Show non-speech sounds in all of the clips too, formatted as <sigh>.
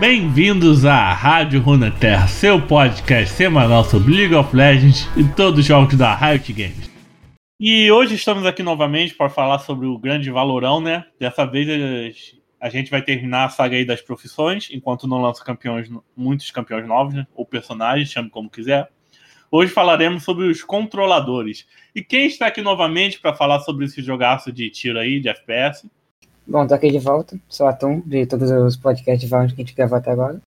Bem-vindos à Rádio Runeterra, seu podcast semanal sobre League of Legends e todos os jogos da Riot Games. E hoje estamos aqui novamente para falar sobre o grande valorão, né? Dessa vez a gente vai terminar a saga aí das profissões, enquanto não lança campeões, muitos campeões novos, né? ou personagens, chame como quiser. Hoje falaremos sobre os controladores. E quem está aqui novamente para falar sobre esse jogaço de tiro aí, de FPS? Bom, tô aqui de volta. Sou Atum, de todos os podcasts de Valorant que a gente gravou até agora.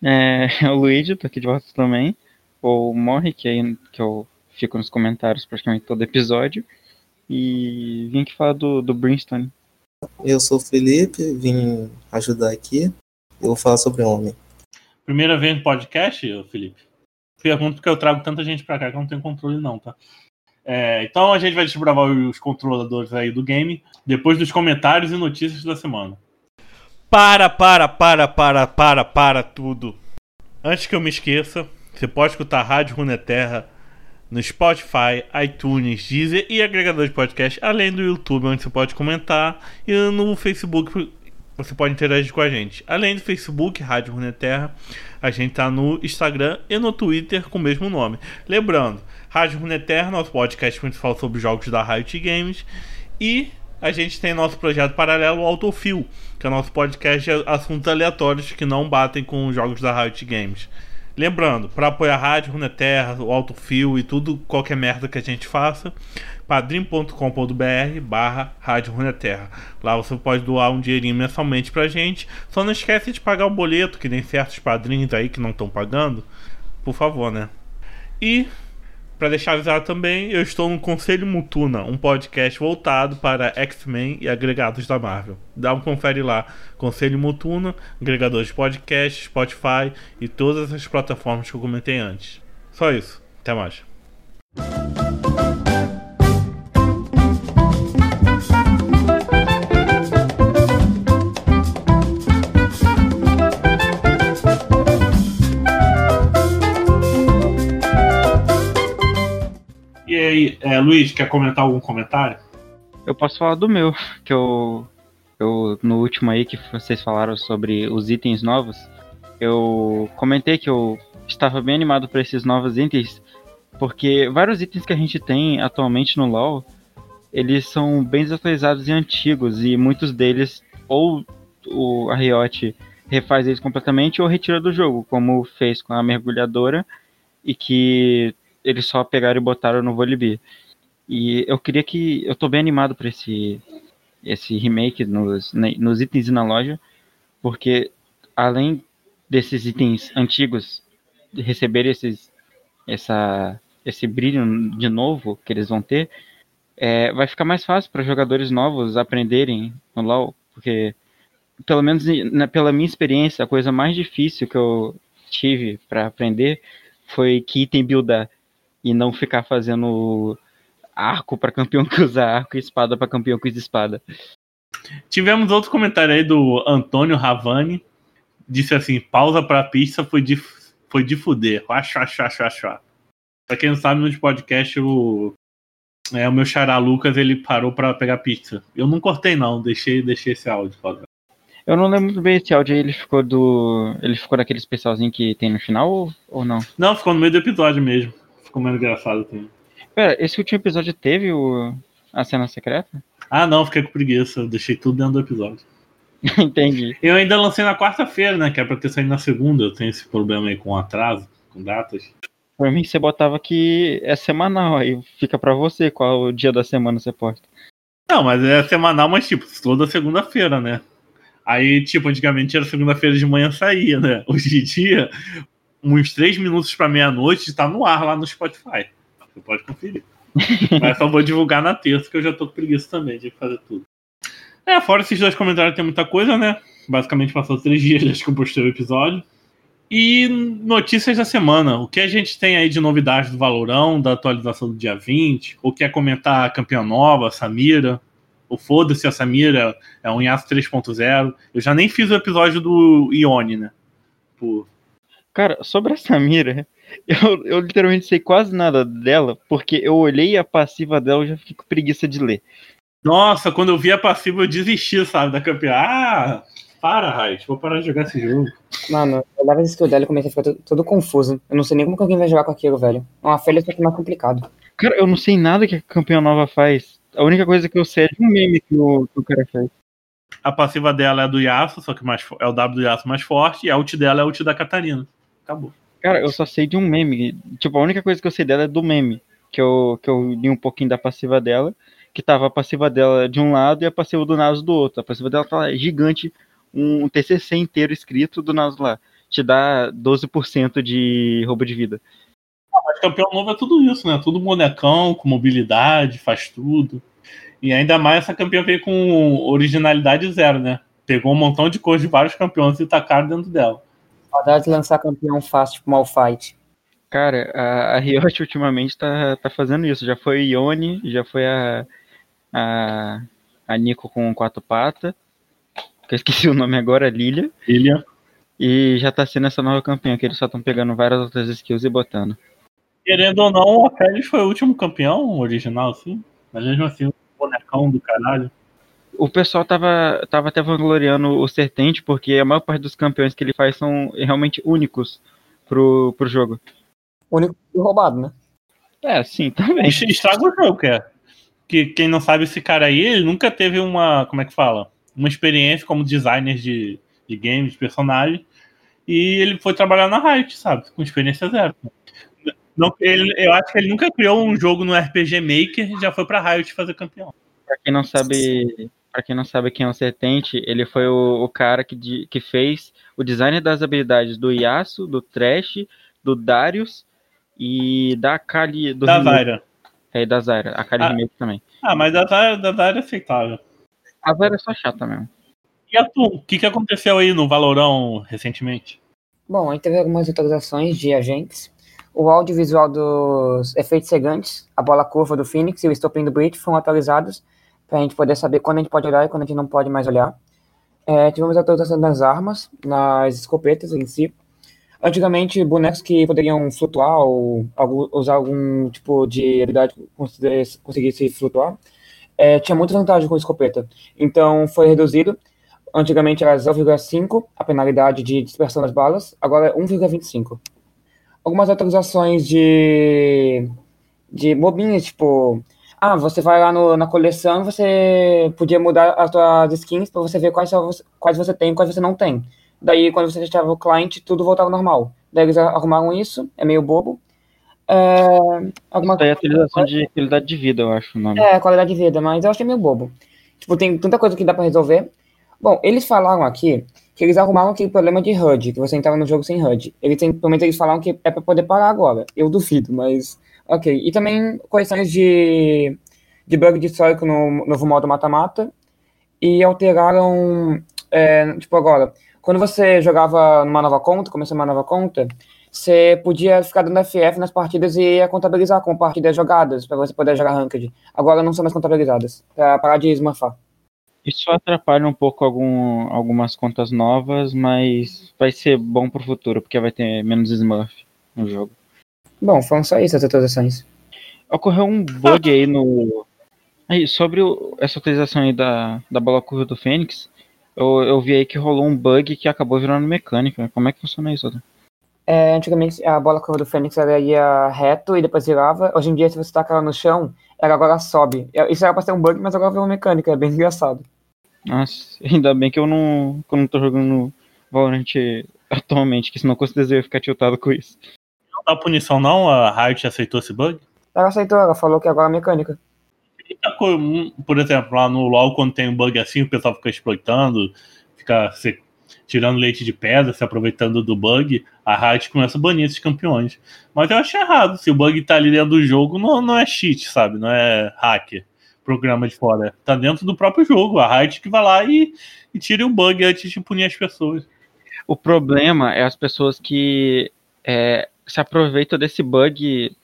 É, <laughs> o Luigi, tô aqui de volta também. O Morre, que, aí, que eu fico nos comentários praticamente todo episódio. E vim aqui falar do, do Brimstone. Eu sou o Felipe, vim ajudar aqui. Eu vou falar sobre homem. Primeira vez no podcast, Felipe? Pergunto porque eu trago tanta gente pra cá que eu não tenho controle não, tá? É, então a gente vai desbravar os controladores aí do game depois dos comentários e notícias da semana. Para, para, para, para, para, para tudo. Antes que eu me esqueça, você pode escutar a Rádio Runeterra no Spotify, iTunes, Deezer e agregador de podcast, além do YouTube, onde você pode comentar, e no Facebook você pode interagir com a gente. Além do Facebook, Rádio Runeterra, a gente tá no Instagram e no Twitter com o mesmo nome. Lembrando, Rádio Runeterra, nosso podcast principal sobre jogos da Riot Games, e a gente tem nosso projeto paralelo Autofil, que é nosso podcast de assuntos aleatórios que não batem com os jogos da Riot Games. Lembrando, para apoiar a Rádio Runeterra, o Autofil e tudo, qualquer merda que a gente faça, padrim.com.br barra Rádio Runeterra. Lá você pode doar um dinheirinho mensalmente pra gente. Só não esquece de pagar o boleto, que nem certos padrinhos aí que não estão pagando. Por favor, né? E para deixar avisado também, eu estou no Conselho Mutuna, um podcast voltado para X-Men e agregados da Marvel. Dá um confere lá. Conselho Mutuna, agregadores de podcast, Spotify e todas as plataformas que eu comentei antes. Só isso. Até mais. Aí, é, Luiz, quer comentar algum comentário? Eu posso falar do meu, que eu, eu no último aí que vocês falaram sobre os itens novos, eu comentei que eu estava bem animado para esses novos itens, porque vários itens que a gente tem atualmente no LoL, eles são bem desatualizados e antigos, e muitos deles, ou o, a Riot refaz eles completamente, ou retira do jogo, como fez com a Mergulhadora, e que eles só pegaram e botaram no Volibear. E eu queria que. Eu tô bem animado para esse, esse remake nos, nos itens na loja, porque além desses itens antigos receber esses, essa, esse brilho de novo que eles vão ter, é, vai ficar mais fácil para jogadores novos aprenderem no LoL, porque pelo menos na, pela minha experiência, a coisa mais difícil que eu tive para aprender foi que item buildar e não ficar fazendo arco para campeão <laughs> que usa arco e espada para campeão que usa espada. Tivemos outro comentário aí do Antônio Ravani. Disse assim: pausa pra pista foi de, foi de fuder. Acho, acho. Pra quem não sabe, no podcast, o, é, o meu xará Lucas ele parou pra pegar pizza. Eu não cortei, não, deixei, deixei esse áudio. Eu não lembro muito bem esse áudio aí, ele ficou do. Ele ficou daquele especialzinho que tem no final ou, ou não? Não, ficou no meio do episódio mesmo. Ficou mais engraçado também. Pera, esse último episódio teve o... a cena secreta? Ah, não, fiquei com preguiça. Eu deixei tudo dentro do episódio. <laughs> Entendi. Eu ainda lancei na quarta-feira, né? Que é pra ter saído na segunda. Eu tenho esse problema aí com atraso, com datas. Por mim, você botava que é semanal, aí fica pra você qual o dia da semana você posta. Não, mas é semanal, mas tipo, toda segunda-feira, né? Aí, tipo, antigamente era segunda-feira de manhã saía, né? Hoje em dia, uns três minutos pra meia-noite tá no ar lá no Spotify. Você pode conferir. mas só vou divulgar na terça, que eu já tô com preguiça também de fazer tudo. É, fora esses dois comentários tem muita coisa, né? Basicamente passou três <laughs> dias desde que eu postei o episódio. E notícias da semana. O que a gente tem aí de novidades do Valorão, da atualização do dia 20? Ou quer comentar a campeã nova, a Samira? Ou foda-se, a Samira é um Yasuo 3.0. Eu já nem fiz o episódio do Ione, né? Por... Cara, sobre a Samira, <laughs> eu, eu literalmente sei quase nada dela, porque eu olhei a passiva dela e já fico com preguiça de ler. Nossa, quando eu vi a passiva eu desisti, sabe, da campeã. Ah, Para, Raid, vou parar de jogar esse jogo. Mano, eu lavo esse skill dela e comecei a ficar todo, todo confuso. Eu não sei nem como que alguém vai jogar com aquilo, velho. É uma só que mais complicado. Cara, eu não sei nada que a campeã nova faz. A única coisa que eu sei é de um meme que o, que o cara fez. A passiva dela é do Yasuo, só que mais, é o W do Yasuo mais forte, e a ult dela é a ult da Catarina. Acabou. Cara, eu só sei de um meme. Tipo, a única coisa que eu sei dela é do meme. Que eu, que eu li um pouquinho da passiva dela. Que tava a passiva dela de um lado e a passiva do Naso do outro. A passiva dela tá gigante. Um TCC inteiro escrito do Naso lá. Te dá 12% de roubo de vida. Mas campeão novo é tudo isso, né? Tudo bonecão, com mobilidade, faz tudo. E ainda mais essa campeã veio com originalidade zero, né? Pegou um montão de coisas de vários campeões e tacaram dentro dela. Saudade de lançar campeão fácil, tipo Malfight. Cara, a, a Riot ultimamente tá, tá fazendo isso. Já foi Ione, já foi a, a, a Nico com quatro patas. Que eu esqueci o nome agora, Lilia. Ilha. E já tá sendo essa nova campeã, que eles só estão pegando várias outras skills e botando. Querendo ou não, a Félix foi o último campeão original, assim. Mas mesmo assim, um bonecão do caralho. O pessoal tava, tava até vangloriando o Sertente, porque a maior parte dos campeões que ele faz são realmente únicos pro, pro jogo. Único roubado, né? É, sim, também. Isso estraga o jogo, que é. Que quem não sabe esse cara aí, ele nunca teve uma. Como é que fala? Uma experiência como designer de, de games, de personagem. E ele foi trabalhar na Riot, sabe? Com experiência zero. Não, ele, eu acho que ele nunca criou um jogo no RPG Maker e já foi pra Riot fazer campeão. Pra quem não sabe, para quem não sabe quem é o Sertente, ele foi o, o cara que, de- que fez o design das habilidades do Yasuo, do Trash, do Darius e da Kali do Da. Zyra. É, da Zyra. A Kali Ah. também. Ah, mas da Zyra, da Zyra é aceitável. A Zyra é só chata mesmo. E a tu, o que, que aconteceu aí no Valorão recentemente? Bom, aí teve algumas atualizações de agentes. O audiovisual dos efeitos cegantes, a bola curva do Phoenix e o estopim do Breach foram atualizados para a gente poder saber quando a gente pode olhar e quando a gente não pode mais olhar. É, tivemos a atualização das armas, nas escopetas em si. Antigamente, bonecos que poderiam flutuar ou algum- usar algum tipo de habilidade que conseguisse flutuar, é, tinha muita vantagem com escopeta. Então, foi reduzido. Antigamente era 0,5 a penalidade de dispersão das balas, agora é 1,25. Algumas atualizações de, de bobinhas, tipo, ah, você vai lá no- na coleção e você podia mudar as suas skins para você ver quais, são você- quais você tem e quais você não tem. Daí, quando você deixava o cliente, tudo voltava ao normal. Daí eles arrumaram isso, é meio bobo. É, alguma Isso aí é atualização de qualidade de vida, eu acho o nome. é, qualidade de vida, mas eu achei meio bobo. Tipo, tem tanta coisa que dá pra resolver. Bom, eles falaram aqui que eles arrumaram aquele problema de HUD, que você entrava no jogo sem HUD. Eles pelo menos eles falaram que é pra poder parar agora. Eu duvido, mas ok. E também correções de, de bug de histórico no novo modo mata-mata. E alteraram, é, tipo, agora, quando você jogava numa nova conta, começou uma nova conta, você podia ficar dando FF nas partidas e ia contabilizar como partidas jogadas, pra você poder jogar ranked. Agora não são mais contabilizadas, pra parar de smurfar. Isso atrapalha um pouco algum, algumas contas novas, mas vai ser bom pro futuro, porque vai ter menos Smurf no jogo. Bom, foram só isso as atualizações. Ocorreu um bug aí no. Aí, sobre o- essa utilização aí da, da bola curva do Fênix, eu, eu vi aí que rolou um bug que acabou virando mecânica. Como é que funciona isso? Otto? É, antigamente a bola curva do Fênix ela ia reto e depois virava. Hoje em dia, se você taca ela no chão, ela agora sobe. Isso era pra ser um bug, mas agora virou mecânica, é bem engraçado. Nossa, ainda bem que eu não, que eu não tô jogando Valorant atualmente, que senão com certeza eu ia ficar tiltado com isso. Não dá punição, não? A Riot aceitou esse bug? Ela aceitou, ela falou que agora é mecânica. Por exemplo, lá no LoL, quando tem um bug assim, o pessoal fica exploitando, fica se- tirando leite de pedra, se aproveitando do bug, a Riot começa a banir esses campeões. Mas eu acho errado. Se o bug tá ali dentro do jogo, não, não é cheat, sabe? Não é hacker, programa de fora. Tá dentro do próprio jogo. A Riot que vai lá e, e tira o bug antes de punir as pessoas. O problema é as pessoas que é, se aproveitam desse bug,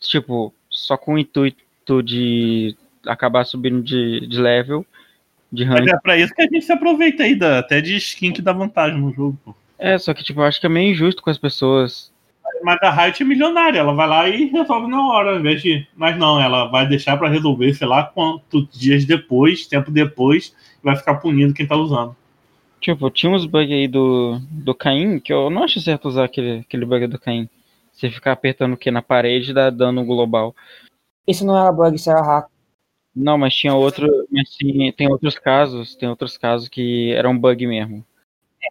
tipo, só com o intuito de acabar subindo de, de level, de Mas rank. é pra isso que a gente se aproveita aí, da- até de skin que dá vantagem no jogo. pô. É, só que, tipo, eu acho que é meio injusto com as pessoas. Mas a Riot é milionária, ela vai lá e resolve na hora, ao invés de. Mas não, ela vai deixar pra resolver, sei lá, quantos dias depois, tempo depois, e vai ficar punindo quem tá usando. Tipo, tinha uns bugs aí do, do Caim que eu não acho certo usar aquele, aquele bug do Caim. Você ficar apertando o que na parede dá dano global. Isso não era bug, isso era hack. Não, mas tinha outro. Mas tem, tem outros casos. Tem outros casos que era um bug mesmo.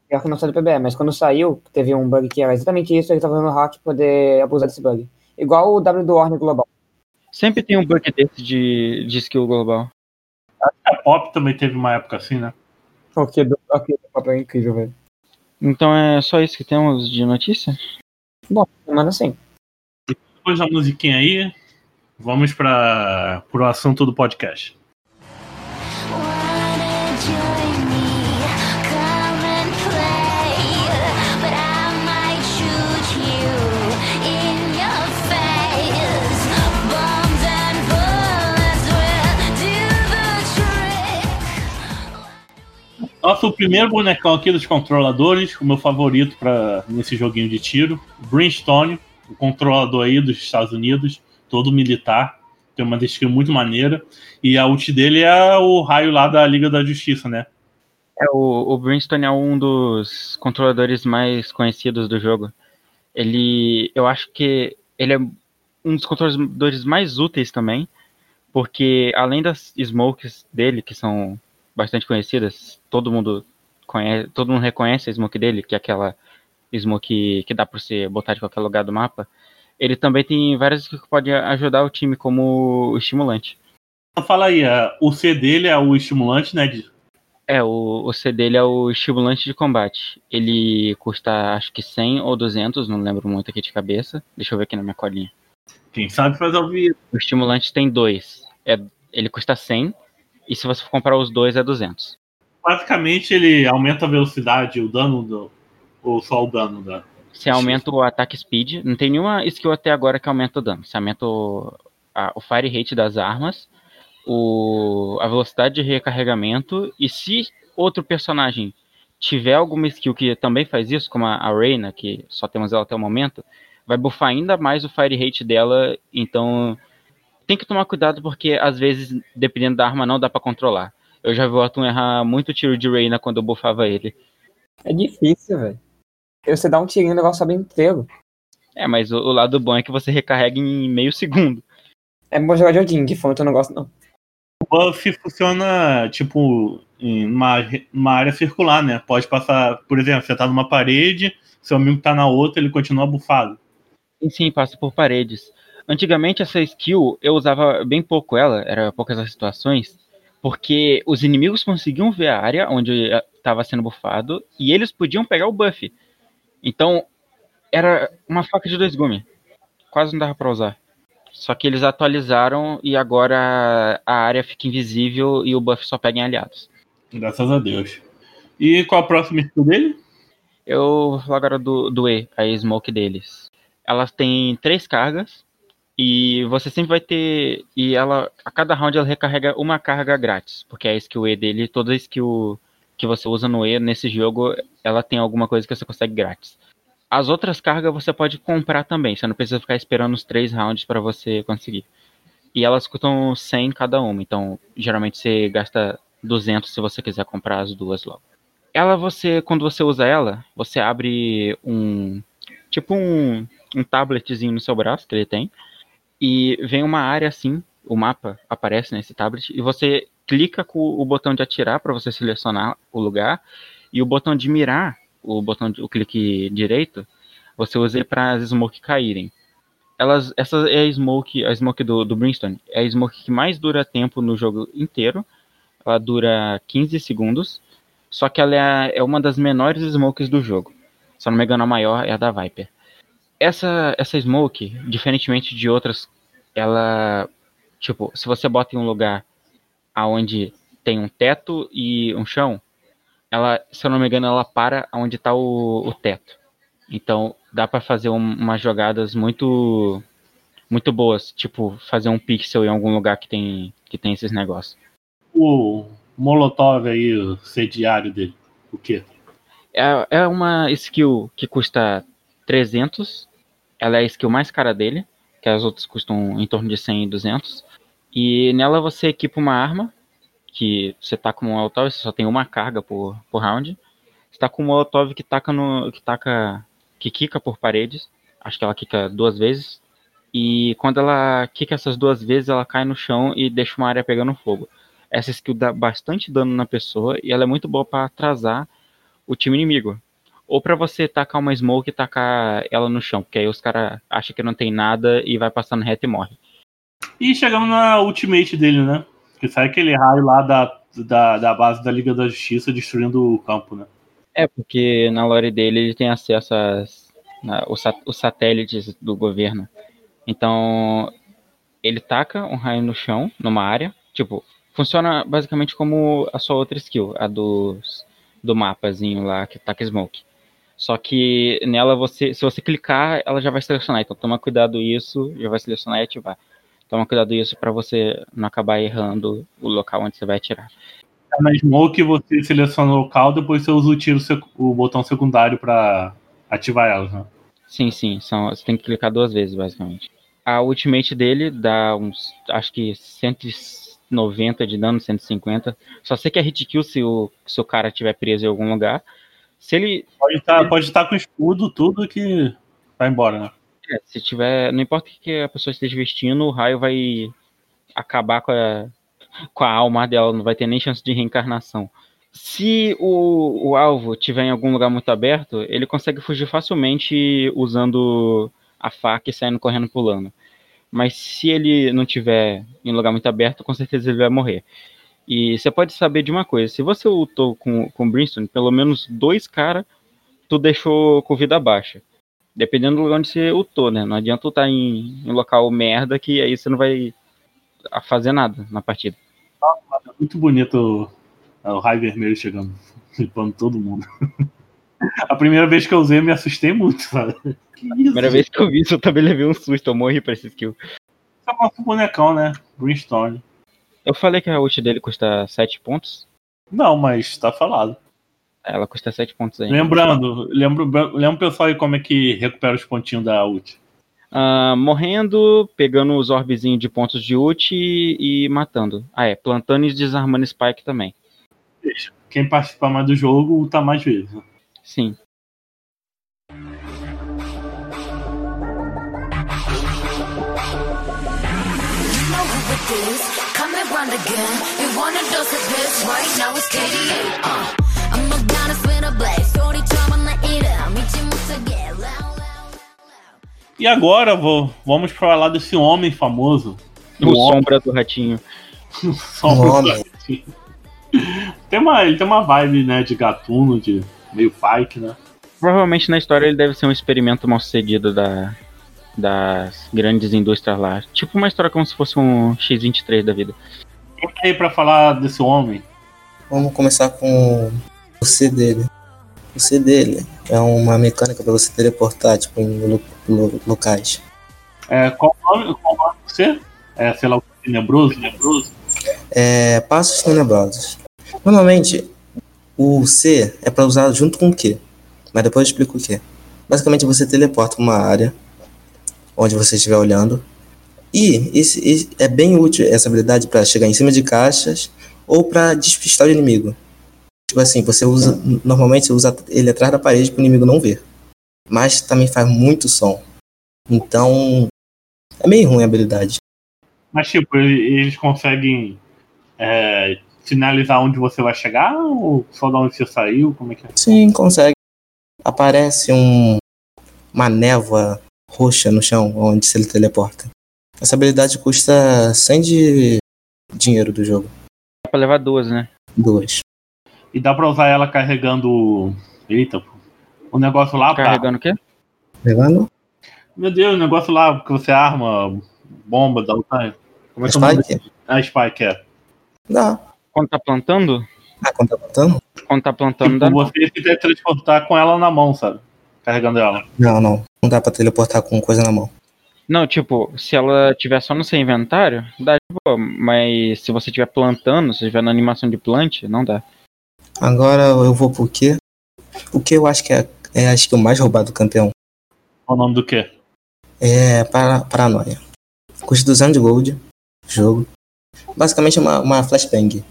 Pior que não saiu do PBE, mas quando saiu, teve um bug que era exatamente isso, ele tava usando hack pra poder abusar desse bug. Igual o W do Warner Global. Sempre tem um bug desse de, de skill global. A Pop também teve uma época assim, né? Porque do aquele papel é incrível, velho. Então é só isso que temos de notícia? Bom, manda assim. Depois da musiquinha aí, vamos para o assunto do podcast. Nosso primeiro bonecão aqui dos controladores, o meu favorito para nesse joguinho de tiro, Brimstone, o controlador aí dos Estados Unidos, todo militar, tem uma skill muito maneira. E a ult dele é o raio lá da Liga da Justiça, né? É, o, o Brimstone é um dos controladores mais conhecidos do jogo. Ele. Eu acho que ele é um dos controladores mais úteis também. Porque além das smokes dele, que são bastante conhecidas, todo mundo conhece, todo mundo reconhece a smoke dele, que é aquela smoke que dá pra você botar de qualquer lugar do mapa. Ele também tem várias que podem ajudar o time como o estimulante. Então fala aí, é, o C dele é o estimulante, né? É, o, o C dele é o estimulante de combate. Ele custa acho que 100 ou 200, não lembro muito aqui de cabeça. Deixa eu ver aqui na minha colinha. Quem sabe faz ao vivo. O estimulante tem dois. É, ele custa 100 e se você for comprar os dois é 200. Basicamente, ele aumenta a velocidade, o dano do. Ou só o dano da. Você aumenta o ataque speed. Não tem nenhuma skill até agora que aumenta o dano. Você aumenta o, a- o fire rate das armas, o, a velocidade de recarregamento. E se outro personagem tiver alguma skill que também faz isso, como a, a Reyna, que só temos ela até o momento, vai buffar ainda mais o fire rate dela. Então tem que tomar cuidado porque às vezes, dependendo da arma, não dá pra controlar. Eu já vi o Atum errar muito tiro de Reyna quando eu buffava ele. É difícil, velho. Você dá um tirinho, o negócio sobe inteiro. É, mas o, o lado bom é que você recarrega em meio segundo. É bom jogar de Odin, de fonte eu não gosto, não. O buff funciona, tipo, em uma, uma área circular, né? Pode passar, por exemplo, você tá numa parede, seu amigo tá na outra, ele continua bufado. Sim, sim, passa por paredes. Antigamente essa skill eu usava bem pouco ela, era poucas as situações, porque os inimigos conseguiam ver a área onde estava sendo buffado e eles podiam pegar o buff. Então era uma faca de dois gumes. Quase não dava pra usar. Só que eles atualizaram e agora a área fica invisível e o buff só pega em aliados. Graças a Deus. E qual a próxima skill dele? Eu vou falar agora do, do E, a smoke deles. Elas têm três cargas e você sempre vai ter. E ela. A cada round ela recarrega uma carga grátis. Porque a skill E dele, toda skill que você usa no E nesse jogo, ela tem alguma coisa que você consegue grátis. As outras cargas você pode comprar também. Você não precisa ficar esperando os três rounds para você conseguir. E elas custam 100 cada uma. Então, geralmente você gasta 200 se você quiser comprar as duas logo ela você quando você usa ela você abre um tipo um, um tabletzinho no seu braço que ele tem e vem uma área assim o mapa aparece nesse tablet e você clica com o botão de atirar para você selecionar o lugar e o botão de mirar o botão de, o clique direito você usa para as smoke caírem elas essa é a smoke a smoke do, do Brimstone é a smoke que mais dura tempo no jogo inteiro ela dura 15 segundos só que ela é, é uma das menores smokes do jogo. Se não me engano, a maior é a da Viper. Essa, essa smoke, diferentemente de outras, ela. Tipo, se você bota em um lugar aonde tem um teto e um chão, ela, se eu não me engano, ela para onde está o, o teto. Então dá para fazer um, umas jogadas muito muito boas, tipo fazer um pixel em algum lugar que tem que tem esses negócios. O Molotov aí, o sediário dele. O quê? É, é uma skill que custa 300. Ela é a skill mais cara dele, que as outras custam em torno de 100 e 200. E nela você equipa uma arma, que você tá com um auto, você só tem uma carga por, por round. Você tá com o Molotov que taca no. que taca. que quica por paredes. Acho que ela quica duas vezes. E quando ela quica essas duas vezes, ela cai no chão e deixa uma área pegando fogo. Essa skill dá bastante dano na pessoa e ela é muito boa para atrasar o time inimigo. Ou para você tacar uma smoke e tacar ela no chão, porque aí os caras acham que não tem nada e vai passando reto e morre. E chegamos na ultimate dele, né? Que sai aquele raio lá da, da, da base da Liga da Justiça destruindo o campo, né? É, porque na lore dele ele tem acesso às, na- os, os satélites do governo. Então, ele taca um raio no chão, numa área. Tipo, funciona basicamente como a sua outra skill, a dos, do mapazinho lá que taca smoke. Só que nela, você, se você clicar, ela já vai selecionar. Então, toma cuidado isso, já vai selecionar e ativar. Toma cuidado isso para você não acabar errando o local onde você vai atirar. Na Smoke você seleciona o local, depois você usa o tiro, o botão secundário pra ativar elas, né? Sim, sim, são, você tem que clicar duas vezes, basicamente. A ultimate dele dá uns, acho que 190 de dano, 150. Só sei que é hit kill se o, se o cara estiver preso em algum lugar. Se ele, Pode estar pode estar com escudo, tudo que vai embora, né? é, se tiver, não importa o que a pessoa esteja vestindo, o raio vai acabar com a, com a alma dela, não vai ter nem chance de reencarnação. Se o, o alvo estiver em algum lugar muito aberto, ele consegue fugir facilmente usando a faca e saindo correndo pulando. Mas se ele não tiver em lugar muito aberto, com certeza ele vai morrer. E você pode saber de uma coisa: se você lutou com, com Brimstone, pelo menos dois caras tu deixou com vida baixa. Dependendo do lugar onde você lutou, né? Não adianta lutar em, em local merda que aí você não vai a fazer nada na partida. Muito bonito o, o raio vermelho chegando, <laughs> limpando todo mundo. <laughs> A primeira vez que eu usei, eu me assustei muito, sabe? Que isso? Primeira vez que eu vi isso, eu também levei um susto, eu morri pra esse skill. Isso é o nosso bonecão, né? Greenstone. Eu falei que a ult dele custa 7 pontos. Não, mas tá falado. Ela custa 7 pontos ainda. Lembrando, lembro, lembra o pessoal aí como é que recupera os pontinhos da ult. Ah, morrendo, pegando os orbezinhos de pontos de ult e, e matando. Ah, é, plantando e desarmando Spike também. Quem participar mais do jogo, ulta mais vezes. né? Sim know who it is. Come and run again. You wanna dose of this right now? It's KDA. Uh, I'm not gonna spin a blade. Story처럼 나 이름 잊지 못하게. Loud, loud, loud. E agora vou, vamos falar desse homem famoso. O Um homem- sombra do ratinho. <laughs> Só um Homem. Tem uma, ele tem uma vibe, né, de gatuno, de meio pike, né? Provavelmente na história ele deve ser um experimento mal sucedido da, das grandes indústrias lá. Tipo uma história como se fosse um X23 da vida. Quem tá aí pra falar desse homem? Vamos começar com o C dele. O C dele é uma mecânica para você teleportar tipo, em lo- lo- locais. É, qual o nome? Qual o nome de você? É, sei lá, o tenebroso? Tenebroso? É, passos tenebrosos. Normalmente, o C é para usar junto com o Q. Mas depois eu explico o que. Basicamente, você teleporta uma área onde você estiver olhando. E esse, é bem útil essa habilidade para chegar em cima de caixas ou para despistar o inimigo. Tipo assim, você usa. Normalmente você usa ele atrás da parede para o inimigo não ver. Mas também faz muito som. Então. É meio ruim a habilidade. Mas, tipo, ele- eles conseguem é, sinalizar onde você vai chegar ou só de onde você saiu? Como é que é? Sim, consegue. Aparece um, uma névoa roxa no chão onde se ele teleporta. Essa habilidade custa 100 de dinheiro do jogo. Dá pra levar duas, né? Duas. E dá pra usar ela carregando. Eita, pô. O negócio lá pra. Carregando o quê? Pegando? Meu Deus, o negócio lá que você arma, bomba, dá time. Como é que é? Spike? A Spike é. Dá. Quando tá plantando? Ah, quando tá botando? Quando tá plantando, dá Tipo, não. você se teletransportar com ela na mão, sabe? Carregando ela. Não, não. Não dá pra teleportar com coisa na mão. Não, tipo, se ela tiver só no seu inventário, dá de boa. Mas se você estiver plantando, se estiver na animação de plant, não dá. Agora eu vou pro quê? O que eu acho que é, é acho que o mais roubado do campeão. Qual o nome do quê? É para, Paranoia. Custa 200 de gold. Jogo. Basicamente é uma, uma flashbang.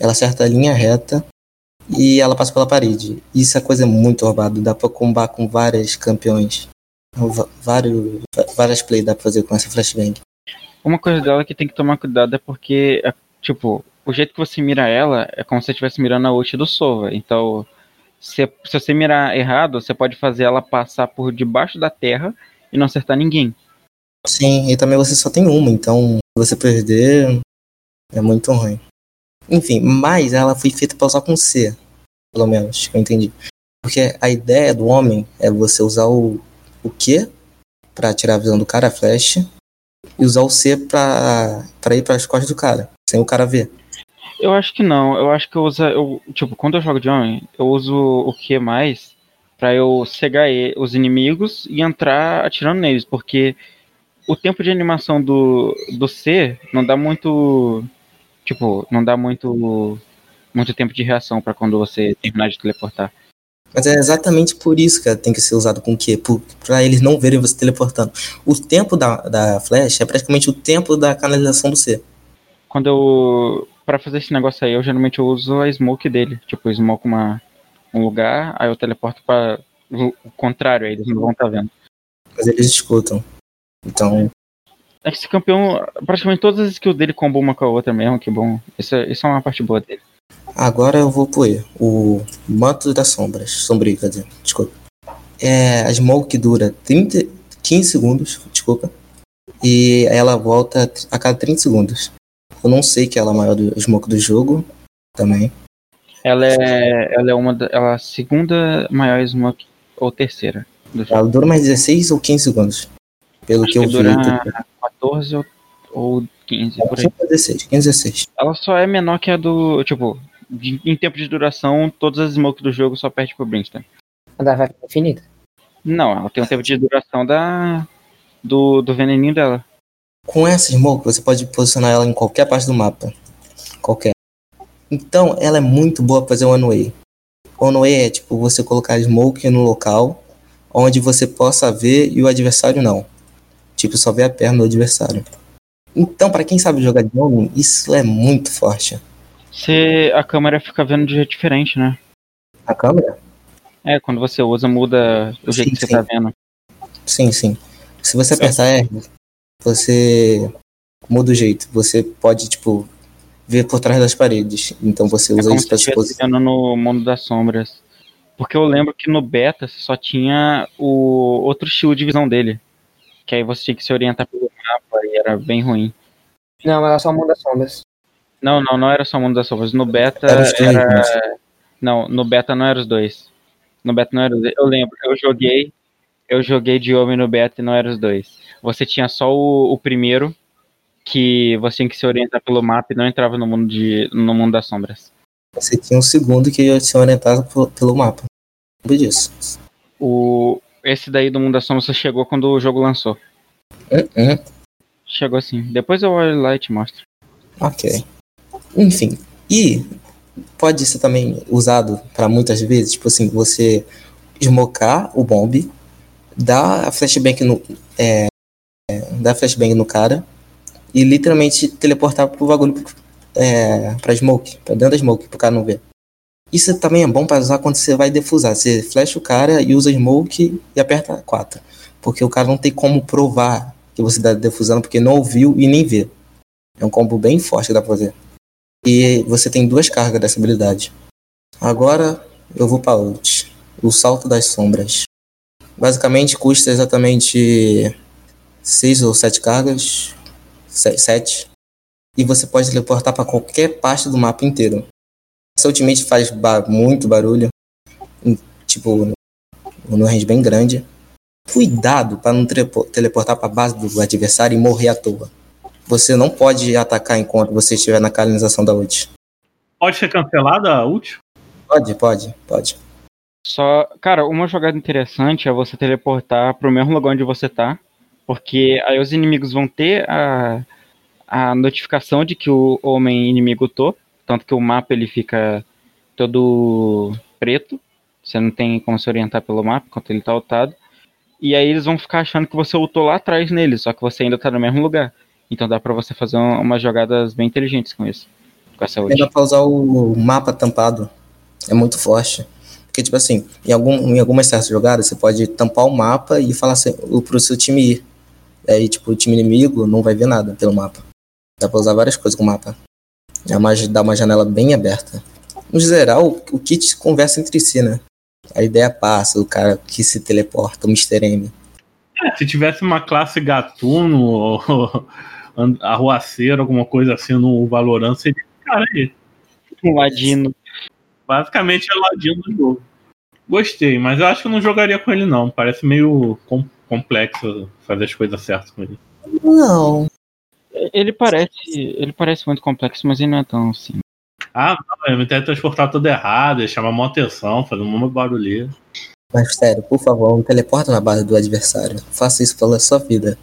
Ela acerta a linha reta e ela passa pela parede. Isso é coisa muito roubada, dá pra combar com vários campeões. Va- Vários, várias play dá pra fazer com essa flashbang. Uma coisa dela que tem que tomar cuidado é porque, é, tipo, o jeito que você mira ela é como se você estivesse mirando a ult do Sova. Então, se, se você mirar errado, você pode fazer ela passar por debaixo da terra e não acertar ninguém. Sim, e também você só tem uma, então se você perder é muito ruim. Enfim, mas ela foi feita pra usar com C, pelo menos, que eu entendi. Porque a ideia do homem é você usar o, o Q pra tirar a visão do cara, a flash, e usar o C pra, pra ir pras costas do cara, sem o cara ver. Eu acho que não. Eu acho que eu uso. Eu, tipo, quando eu jogo de homem, eu uso o que mais pra eu cegar os inimigos e entrar atirando neles. Porque o tempo de animação do, do C não dá muito. Tipo, não dá muito. Muito tempo de reação pra quando você terminar de teleportar. Mas é exatamente por isso que tem que ser usado com Q, por, pra eles não verem você teleportando. O tempo da, da flash é praticamente o tempo da canalização do C. Quando eu. Pra fazer esse negócio aí, eu geralmente uso a smoke dele. Tipo, eu smoke uma, um lugar, aí eu teleporto pra o o contrário, aí eles não vão estar vendo. Mas eles escutam. Então, É que esse campeão, praticamente todas as skills dele combam uma com a outra mesmo, que bom. Isso, é- isso é uma parte boa dele. Agora eu vou pro E. O Manto das Sombras. Sombrio, quer dizer. Desculpa. É, a Smoke dura 30, 15 segundos, desculpa. E ela volta a cada 30 segundos. Eu não sei que ela é a maior do Smoke do jogo. Também. Ela é, ela é uma da, ela é a segunda maior smoke, ou terceira do jogo. Ela dura mais 16 ou 15 segundos. Pelo Acho que eu que vi. dura 14 ou, ou 15, por aí. 15 a 16. 15 a 16. Ela só é menor que a do, tipo, de- em tempo de duração, todas as smokes do jogo só perde pro Brimstone. A da vai infinita. Não, ela tem um tempo de duração da do, do veneninho dela. Com essa Smoke, você pode posicionar ela em qualquer parte do mapa. Qualquer. Então, ela é muito boa pra fazer one way. One way é tipo você colocar a Smoke no local onde você possa ver e o adversário não. Tipo, só ver a perna do adversário. Então, pra quem sabe jogar de homem, isso é muito forte. Você, a câmera fica vendo de jeito diferente, né? A câmera? É, quando você usa, muda o jeito Sim, que você sim. tá vendo. Sim, sim. Se você apertar R, você muda o jeito. Você pode, tipo, ver por trás das paredes. Então você É usa como isso se pra se posicionar. no mundo das sombras. Porque eu lembro que no beta você só tinha o outro estilo de visão dele. Que aí você tinha que se orientar pelo mapa e era bem ruim. Não, ela só muda as sombras. Não, não, não era só o mundo das sombras. No beta Era era. mas- Não, no beta não era os dois. No beta não era os dois. Eu lembro, eu joguei. Eu joguei de homem no beta e não era os dois. Você tinha só o, o primeiro, que você tinha que se orientar pelo mapa e não entrava no mundo, de, no mundo das sombras. Você tinha um segundo que ia ser orientado pelo, mapa. Lembra disso. O, esse daí do mundo das sombras só chegou quando o jogo lançou. Hum, hum. Chegou assim. Depois eu olho lá e te mostro. Ok. Enfim. E pode ser também usado para muitas vezes, tipo assim, você esmocar o bombe, dar a flashbang no. É, dar flashbang no cara e literalmente teleportar pro bagulho é, pra smoke, pra dentro da smoke, pro cara não ver. Isso também é bom para usar quando você vai defusar. Você flasha o cara e usa smoke e aperta 4. Porque o cara não tem como provar que você tá defusando, porque não ouviu e nem vê. É um combo bem forte que dá pra fazer. E você tem duas cargas dessa habilidade. Agora eu vou pra ult. O salto das sombras. Basicamente custa exatamente 6 ou 7 cargas. 7. E você pode teleportar para qualquer parte do mapa inteiro. Essa ultimate faz ba- muito barulho. Tipo, no range bem grande. Cuidado para não teleportar para base do adversário e morrer à toa. Você não pode atacar enquanto você estiver na canalização da ult. Pode ser cancelada a ult? Pode, pode, pode. Só, cara, uma jogada interessante é você teleportar pro mesmo lugar onde você tá, porque aí os inimigos vão ter a, a notificação de que o homem inimigo tô, tanto que o mapa ele fica todo preto, você não tem como se orientar pelo mapa enquanto ele tá ultado, e aí eles vão ficar achando que você ultou lá atrás nele, só que você ainda tá no mesmo lugar. Então dá pra você fazer um- umas jogadas bem inteligentes com isso, com essa ult. Dá pra usar o mapa tampado. É muito forte. Porque, tipo assim, em, algum, em algumas certas jogadas, você pode tampar o mapa e falar assim, pro seu time ir. Aí, tipo, o time inimigo não vai ver nada pelo mapa. Dá pra usar várias coisas com o mapa. É uma, dá uma janela bem aberta. No geral, o kit conversa entre si, né? A ideia passa, o cara que se teleporta, o Mr. M. É, se tivesse uma classe gatuno <laughs> ou arruaceiro, alguma coisa assim no Valorant, seria esse cara aí. Um ladino. Basicamente é ladino do jogo. Gostei, mas eu acho que eu não jogaria com ele não. Parece meio com- complexo fazer as coisas certas com ele. Não. Ele parece. Ele parece muito complexo, mas ele não é tão assim. Ah, não, ele me transportar tudo errado, ele chama uma atenção, fazer uma barulheira. Mas sério, por favor, não teleporta na base do adversário. Faça isso pela sua vida.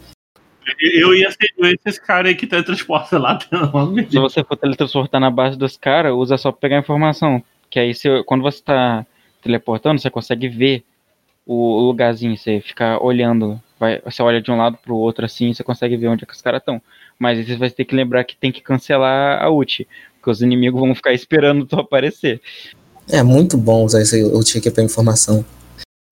Eu ia ser eu esse cara aí que teletransporta lá <laughs> dentro. Se você for teletransportar na base dos caras, usa só pra pegar informação. Que aí, se, quando você tá teleportando, você consegue ver o lugarzinho. Você fica olhando. Vai, você olha de um lado pro outro assim, você consegue ver onde é que os caras estão. Mas aí você vai ter que lembrar que tem que cancelar a ult. Porque os inimigos vão ficar esperando tu aparecer. É muito bom usar esse ult aqui pra informação.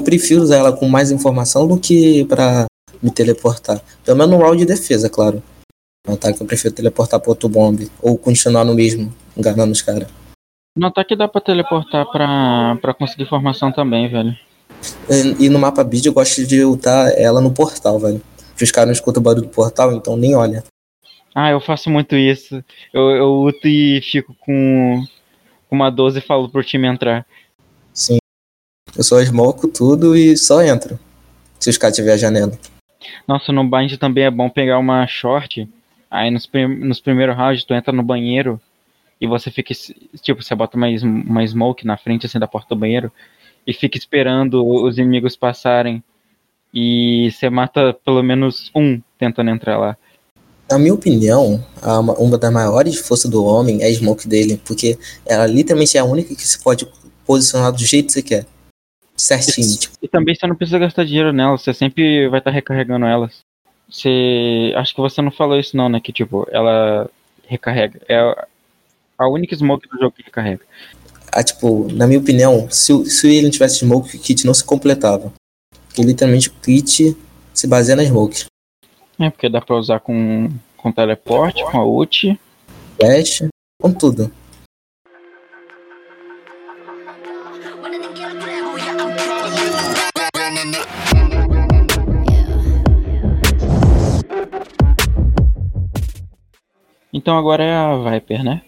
Eu prefiro usar ela com mais informação do que pra me teleportar. Pelo menos no round de defesa, claro. No ataque eu prefiro teleportar pro outro bombe. Ou continuar no mesmo, enganando os caras. No ataque dá pra teleportar pra, pra conseguir informação também, velho. E, e no mapa bid eu gosto de ultar ela no portal, velho. Que os caras não escutam o barulho do portal, então nem olha. Ah, eu faço muito isso. Eu, eu luto e fico com, uma 12 e falo pro time entrar. Sim. Eu só smoco tudo e só entro. Se os caras tiverem a janela. Nossa, no bind também é bom pegar uma short. Aí nos, prim nos primeiros rounds tu entra no banheiro e você fica. Tipo, você bota uma, uma smoke na frente assim da porta do banheiro e fica esperando os inimigos passarem. E você mata pelo menos um tentando entrar lá. Na minha opinião, uma das maiores forças do homem é a smoke dele, porque ela literalmente é a única que se pode posicionar do jeito que você quer. Certinho, tipo, E também você não precisa gastar dinheiro nelas, você sempre vai estar recarregando elas. Você. Acho que você não falou isso não, né? Que tipo, ela recarrega. É a- única smoke do jogo que recarrega. ah, tipo, na minha opinião, se, se ele não tivesse smoke, o kit não se completava. Porque literalmente o kit se baseia na smoke. É, porque dá pra usar com, com teleporte, com a ult. Flash, com tudo. Então agora é a Viper, né?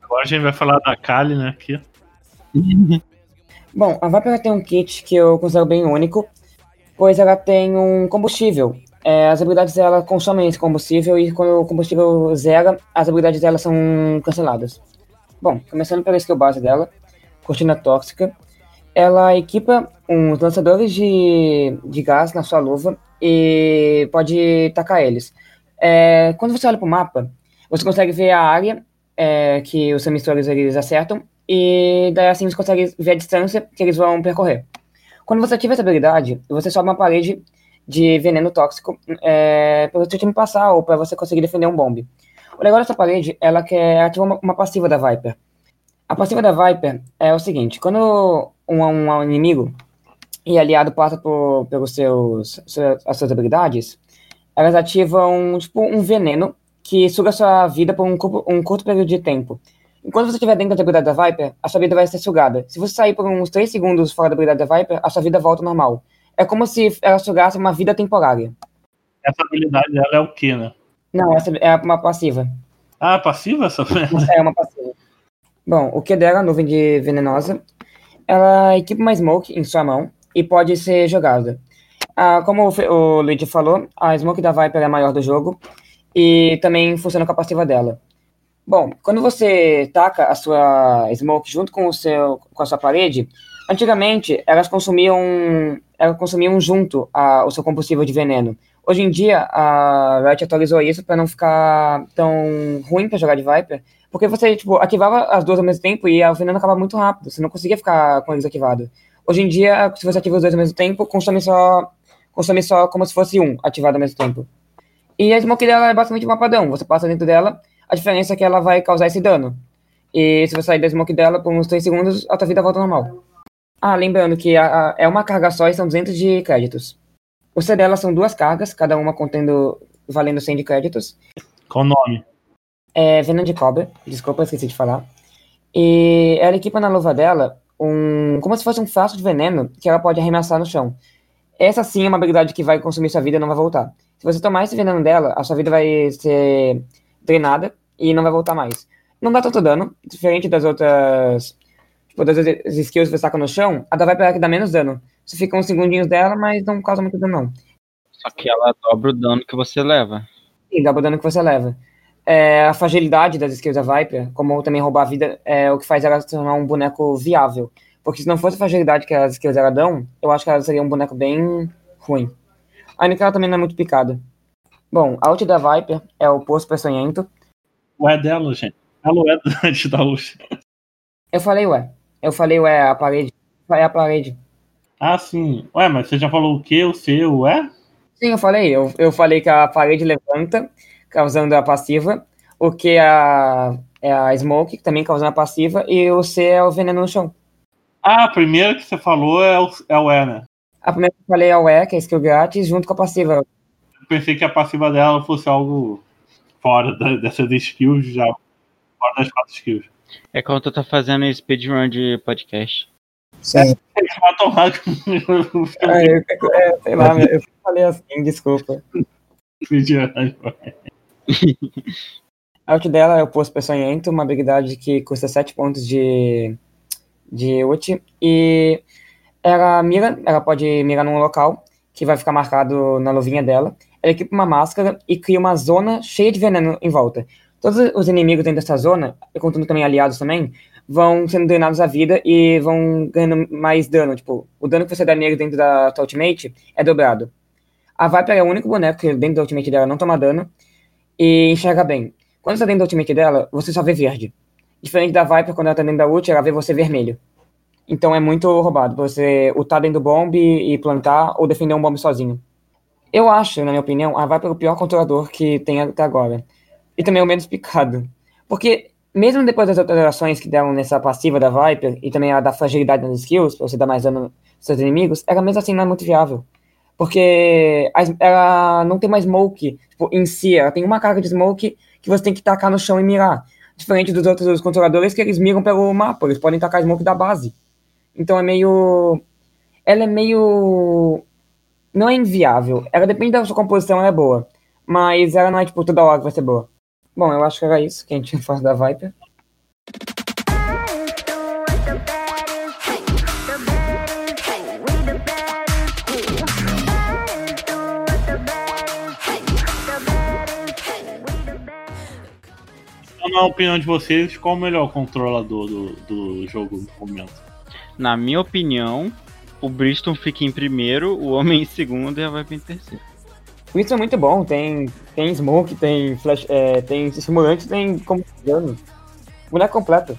Agora a gente vai falar da Kali, né? Aqui. <laughs> Bom, a Viper tem um kit que eu considero bem único, pois ela tem um combustível. É, as habilidades dela consomem esse combustível e quando o combustível zera, as habilidades dela são canceladas. Bom, começando pela skill base dela, Cortina Tóxica, ela equipa uns lançadores de, de gás na sua luva e pode tacar eles. É, quando você olha para o mapa, você consegue ver a área é, que os semistores eles acertam e daí assim você consegue ver a distância que eles vão percorrer. Quando você ativa essa habilidade, você sobe uma parede de veneno tóxico é, para o seu time passar ou para você conseguir defender um bombe. O legal dessa parede, ela quer ativar uma, uma passiva da Viper. A passiva da Viper é o seguinte, quando um, um inimigo e aliado passa por, pelos seus, seus, as suas habilidades, elas ativam tipo um veneno que suga sua vida por um, um curto período de tempo. Enquanto você estiver dentro da habilidade da Viper, a sua vida vai ser sugada. Se você sair por uns 3 segundos fora da habilidade da Viper, a sua vida volta ao normal. É como se ela sugasse uma vida temporária. Essa habilidade dela é o quê, né? Não, essa é uma passiva. Ah, passiva essa? É uma <laughs> passiva. Bom, o que dela, nuvem de venenosa, ela equipa uma smoke em sua mão e pode ser jogada. Ah, como o o Luigi falou, a smoke da Viper é a maior do jogo e também funciona com a passiva dela. Bom, quando você taca a sua smoke junto com, o seu, com a sua parede, antigamente elas consumiam, elas consumiam junto a- o seu combustível de veneno. Hoje em dia, a Riot atualizou isso para não ficar tão ruim para jogar de Viper, porque você tipo, ativava as duas ao mesmo tempo e o veneno acabava muito rápido, você não conseguia ficar com eles ativados. Hoje em dia, se você ativa os dois ao mesmo tempo, consome só, consome só como se fosse um ativado ao mesmo tempo. E a smoke dela é basicamente uma padrão, você passa dentro dela, a diferença é que ela vai causar esse dano. E se você sair da smoke dela por uns 3 segundos, a tua vida volta normal. Ah, lembrando que a- a- é uma carga só e são 200 de créditos. O C dela são duas cargas, cada uma contendo, valendo 100 de créditos. Qual o nome? É veneno de cobra, desculpa, esqueci de falar. E ela equipa na luva dela um. como se fosse um frasco de veneno que ela pode arremessar no chão. Essa sim é uma habilidade que vai consumir sua vida e não vai voltar. Se você tomar esse veneno dela, a sua vida vai ser drenada e não vai voltar mais. Não dá tanto dano, diferente das outras. Tipo, das outras skills que você taca no chão, a da Viper é a que dá menos dano. Você fica uns segundinhos dela, mas não causa muito dano, não. Só que ela dobra o dano que você leva. Sim, dá o dano que você leva. É, a fragilidade das skills da Viper, como também roubar a vida, é o que faz ela se tornar um boneco viável. Porque se não fosse a fragilidade que as skills dela dão, eu acho que ela seria um boneco bem ruim. Ainda que ela também não é muito picada. Bom, a ult da Viper é o Poço Peçonhento. O é dela, gente. Ela é <laughs> antes da luz. Eu falei, ué. Eu falei, ué, a parede. É a parede. Ah, sim. Ué, mas você já falou o que? O C, o E? Sim, eu falei. Eu, eu falei que a parede levanta, causando a passiva. O que é a, é a Smoke, também causando a passiva. E o C é o veneno no chão. Ah, a primeira que você falou é o, é o E, né? A primeira que eu falei é o E, que é skill grátis, junto com a passiva. Eu pensei que a passiva dela fosse algo fora da, dessas skills já. Fora das quatro skills. É quando tu tá fazendo speedrun de podcast. Sim, Eles matam. É, eu- é, sei lá, eu falei assim, desculpa. <laughs> A ult dela é o Poço Peçonhento, uma habilidade que custa 7 pontos de, de ult. E ela mira, ela pode mirar num local que vai ficar marcado na luvinha dela. Ela equipa uma máscara e cria uma zona cheia de veneno em volta. Todos os inimigos dentro dessa zona, e contando também aliados também, vão sendo drenados a vida e vão ganhando mais dano. Tipo, o dano que você dá neles dentro da tua ultimate é dobrado. A Viper é o único boneco que dentro da ultimate dela não toma dano e enxerga bem. Quando você tá dentro da ultimate dela, você só vê verde. Diferente da Viper, quando ela tá dentro da ult, ela vê você vermelho. Então é muito roubado você ultar dentro do bomb e plantar ou defender um bomb sozinho. Eu acho, na minha opinião, a Viper é o pior controlador que tem até agora. E também o menos picado. Porque, mesmo depois das alterações que deram nessa passiva da Viper, e também a da fragilidade nas skills, pra você dar mais dano nos seus inimigos, ela mesmo assim não é muito viável. Porque ela não tem mais smoke tipo, em si, ela tem uma carga de smoke que você tem que tacar no chão e mirar. Diferente dos outros controladores que eles miram pelo mapa, eles podem tacar smoke da base. Então é meio. Ela é meio. Não é inviável. Ela depende da sua composição, ela é boa. Mas ela não é tipo toda hora que vai ser boa. Bom, eu acho que era isso que a gente tinha falado da Viper. Então, na opinião de vocês, qual o melhor controlador do, do jogo no momento? Na minha opinião, o Bristol fica em primeiro, o Homem em segundo e a Viper em terceiro. Isso é muito bom. Tem, tem smoke, tem flash, é, tem estimulante, tem como dano. Boneco completo.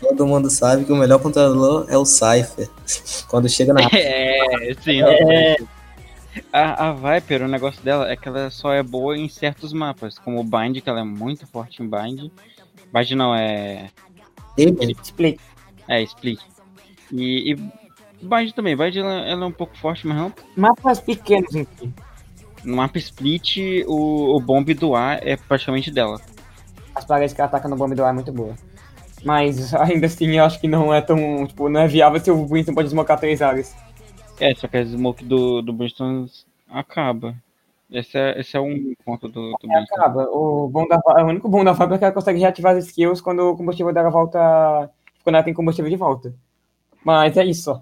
todo mundo sabe que o melhor controlador é o Cypher. <laughs> Quando chega na <laughs> É, sim. É. A, a Viper, o negócio dela é que ela só é boa em certos mapas, como o Bind, que ela é muito forte em Bind. Bind não, é. ele, Split. É, Split. E, e Bind também. Bind ela, ela é um pouco forte, mas não. Mapas pequenos si. No mapa Split, o, o bomb do ar é praticamente dela. As paredes que ela ataca no bomb do ar é muito boa. Mas <laughs> ainda assim eu acho que não é tão. Tipo, não é viável se o Winston pode desmocar três áreas. É, só que a smoke do, do Brimstone acaba. Esse é, esse é um ponto do, do É, acaba. O, bom da, o único bom da fábrica é que ela consegue reativar as skills quando o combustível dela volta. Quando ela tem combustível de volta. Mas é isso.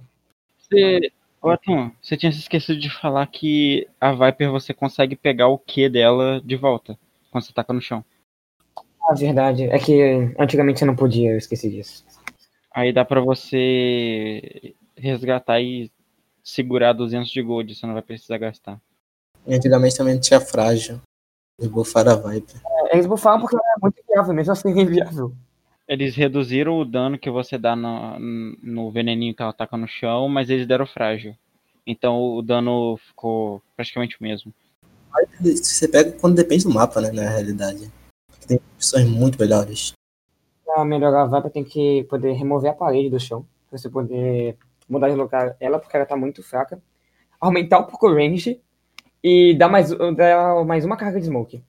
Você, Atum, você tinha se esquecido de falar que a Viper você consegue pegar o Q dela de volta quando você taca no chão. A verdade é que antigamente você não podia, eu esqueci disso. Aí dá pra você resgatar e segurar 200 de gold, você não vai precisar gastar. antigamente também tinha frágil. Eles bufaram a Viper. É, Eles bufaram porque ela é muito viável, mesmo assim é inviável. Eles reduziram o dano que você dá no, no veneninho que ela taca no chão, mas eles deram frágil. Então o dano ficou praticamente o mesmo. Você pega quando depende do mapa, né? Na realidade. Tem opções muito melhores. pra melhorar a Viper tem que poder remover a parede do chão. Pra você poder mudar de lugar ela, porque ela tá muito fraca. Aumentar um pouco o range e dar mais, dar mais uma carga de smoke.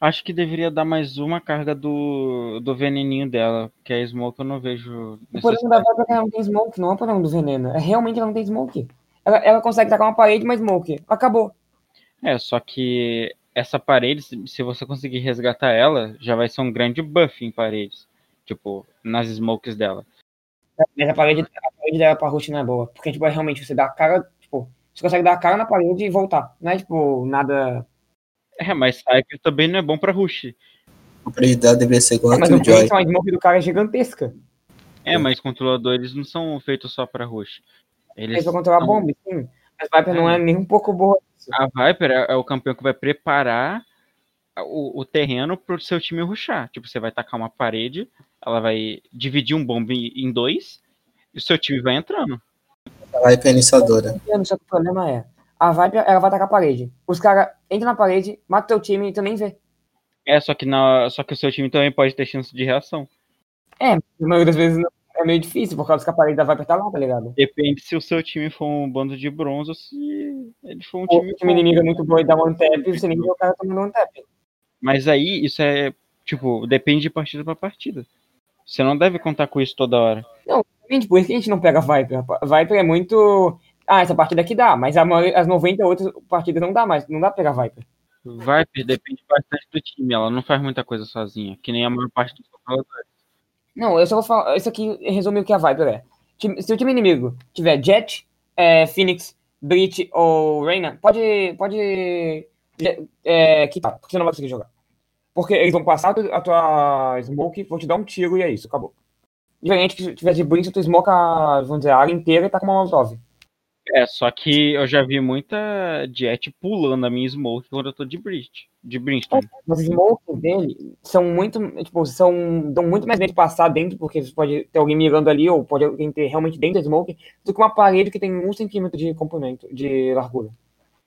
Acho que deveria dar mais uma carga do, do veneninho dela, que a Smoke eu não vejo. O problema da Viper é que ela não tem smoke, não é o problema do veneno. É realmente ela não tem smoke. Ela, ela consegue tacar uma parede, mas smoke. Acabou. É, só que essa parede, se se você conseguir resgatar ela, já vai ser um grande buff em paredes. Tipo, nas smokes dela. Mas a parede, a parede dela pra rush não é boa. Porque, tipo, é realmente você dá a cara, tipo, você consegue dar a cara na parede e voltar. Não é, tipo, nada. É, mas Cypher também não é bom pra rush. A prioridade deveria ser igual a mas o Killjoy. preço, a smoke do cara é gigantesca. É, mas controladores não são feitos só pra rush. Eles Eles vão controlar são- bomba, sim. Mas Viper não é nem um pouco boa. A Viper é, é o campeão que vai preparar o, o terreno pro seu time rushar. Tipo, você vai tacar uma parede, ela vai dividir um bombe em dois, e o seu time vai entrando. A Viper é iniciadora. Só que o problema é, a Viper, ela vai atacar a parede. Os caras entram na parede, matam teu time e tu nem vê. É, só que, na, só que o seu time também pode ter chance de reação. É, na maioria das vezes não- é meio difícil, por causa que a parede da Viper tá lá, tá ligado? Depende se o seu time for um bando de bronze ou se ele for um O time. time inimigo é muito bom e dá one tap, você nem vê o cara tomando one tap. Mas aí, isso é, tipo, depende de partida pra partida. Você não deve contar com isso toda hora. Gente, por isso que a gente não pega Viper. Viper é muito. Ah, essa partida aqui dá, mas maioria- as 90 outras partidas não dá mais. Não dá pra pegar Viper. Viper depende bastante do time, ela não faz muita coisa sozinha, que nem a maior parte dos controladores. Não, eu só vou falar. Isso aqui resume o que a Viper é. Se o time inimigo tiver Jet, é, Phoenix, Breach ou Reina, pode. Pode. É, quitar, porque você não vai conseguir jogar. Porque eles vão passar a tua- smoke, vão te dar um tiro e é isso, acabou. Diferente que se tivesse Breach, tu smoke a, vamos dizer, a área inteira e tá com uma Molotov. É, só que eu já vi muita Jet pulando a minha smoke quando eu tô de Bridge. De Brimstone. Os smokes dele são muito, tipo, são, dão muito mais medo de passar dentro, porque você pode ter alguém mirando ali, ou pode alguém ter realmente dentro da smoke, do que uma parede que tem um centímetro de comprimento, de largura.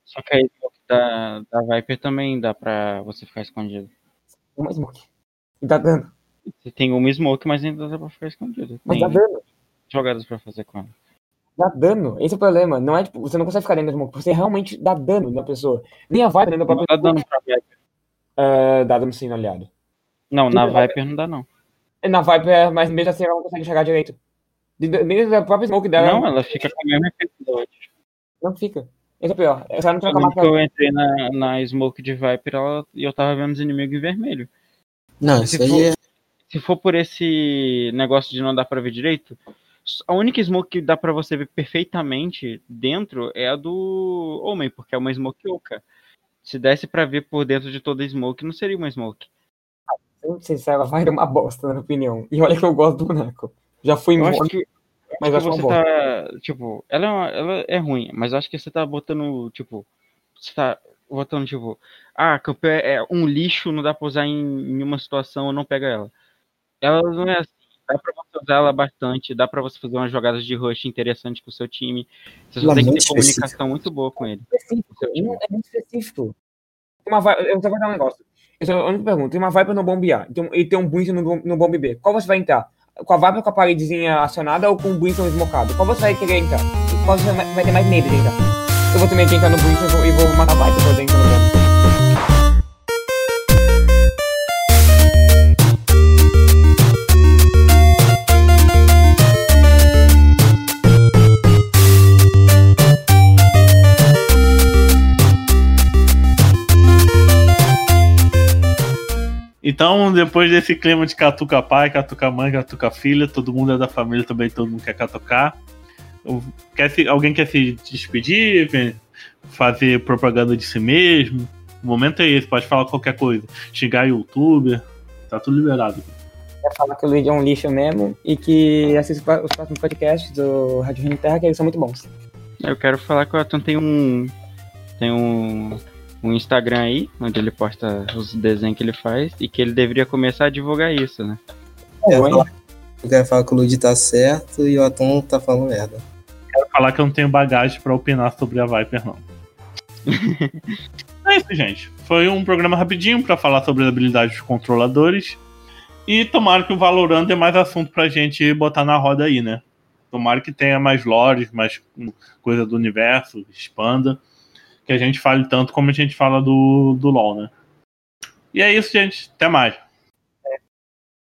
Só que a smoke da, da Viper também dá pra você ficar escondido. Uma smoke. E dá dano. Você tem uma smoke, mas ainda dá pra ficar escondido. Mas Tem dá dano. jogadas pra fazer com ela. Dá dano. Esse é o problema. Não é, tipo, você não consegue ficar dentro da smoke, você realmente dá dano na pessoa. Nem a Viper dentro da Não própria dá dano pra Viper. É, dá dano sim no aliado. Não, na Então, Viper não dá, não. Na Viper, mas mesmo assim ela não consegue chegar direito. Dentro da própria smoke dela, Não, ela fica com o mesmo efeito da não fica. Esse é o pior. Ela não troca marca. eu entrei na, na Smoke de Viper ela- e eu tava vendo os inimigos em vermelho. Não, Se isso aí for- é. Se for por esse negócio de não dar pra ver direito, a única smoke que dá pra você ver perfeitamente dentro é a do Homem, porque é uma smoke oca. Se desse pra ver por dentro de toda a smoke, não seria uma smoke. Sendo sincero, a Viper é uma bosta, na minha opinião. E olha que eu gosto do boneco. Já fui Eu acho que, mas acho que você bosta. tá. Tipo, ela é, uma- ela é ruim, mas acho que você tá botando, tipo. Você tá botando, tipo. Ah, campeã é um lixo, não dá pra usar em, em uma situação, eu não pega ela. Ela não é assim. Dá pra você usar ela bastante, dá pra você fazer umas jogadas de rush interessantes com o seu time. Você só tem que ter comunicação muito boa com ele. específico. Não, é muito específico. Uma Viper, eu só vou dar um negócio. Essa é a única pergunta. Tem uma Viper no bombe A e tem um- e tem um Brimstone no, no bombe B. Qual você vai entrar? Com a Viper com a paredezinha acionada ou com o Brimstone esmocado? Qual você vai querer entrar? Qual você vai vai ter mais medo de entrar? Eu vou de entrar no Brimstone e vou- matar a Viper por dentro do bombe. Então, depois desse clima de catuca pai, catuca mãe, catuca filha, todo mundo é da família também, todo mundo quer catucar. Quer se, alguém quer se despedir, vem fazer propaganda de si mesmo? O momento é esse, pode falar qualquer coisa. Xingar youtuber, tá tudo liberado. Quer falar que o Luigi é um lixo mesmo e que assista os próximos podcasts do Rádio Rio Terra, que eles são muito bons. Eu quero falar que o Atom tem um. Tem um. Um Instagram aí, onde ele posta os desenhos que ele faz, e que ele deveria começar a divulgar isso, né? Eu Bom, quero falar- eu quero falar que o Luigi tá certo e o Atom tá falando merda. Quero falar que eu não tenho bagagem pra opinar sobre a Viper, não. <laughs> é isso, gente. Foi um programa rapidinho pra falar sobre as habilidades dos controladores. E tomara que o Valorant dê mais assunto pra gente botar na roda aí, né? Tomara que tenha mais lores, mais coisa do universo, expanda. Que a gente fale tanto como a gente fala do, do LoL, né? E é isso, gente. Até mais.